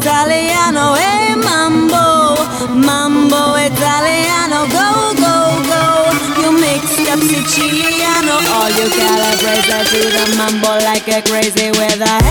Italiano, hey mambo, mambo Italiano, go, go, go. You mix up Siciliano, all you calabrese do the mambo like a crazy with a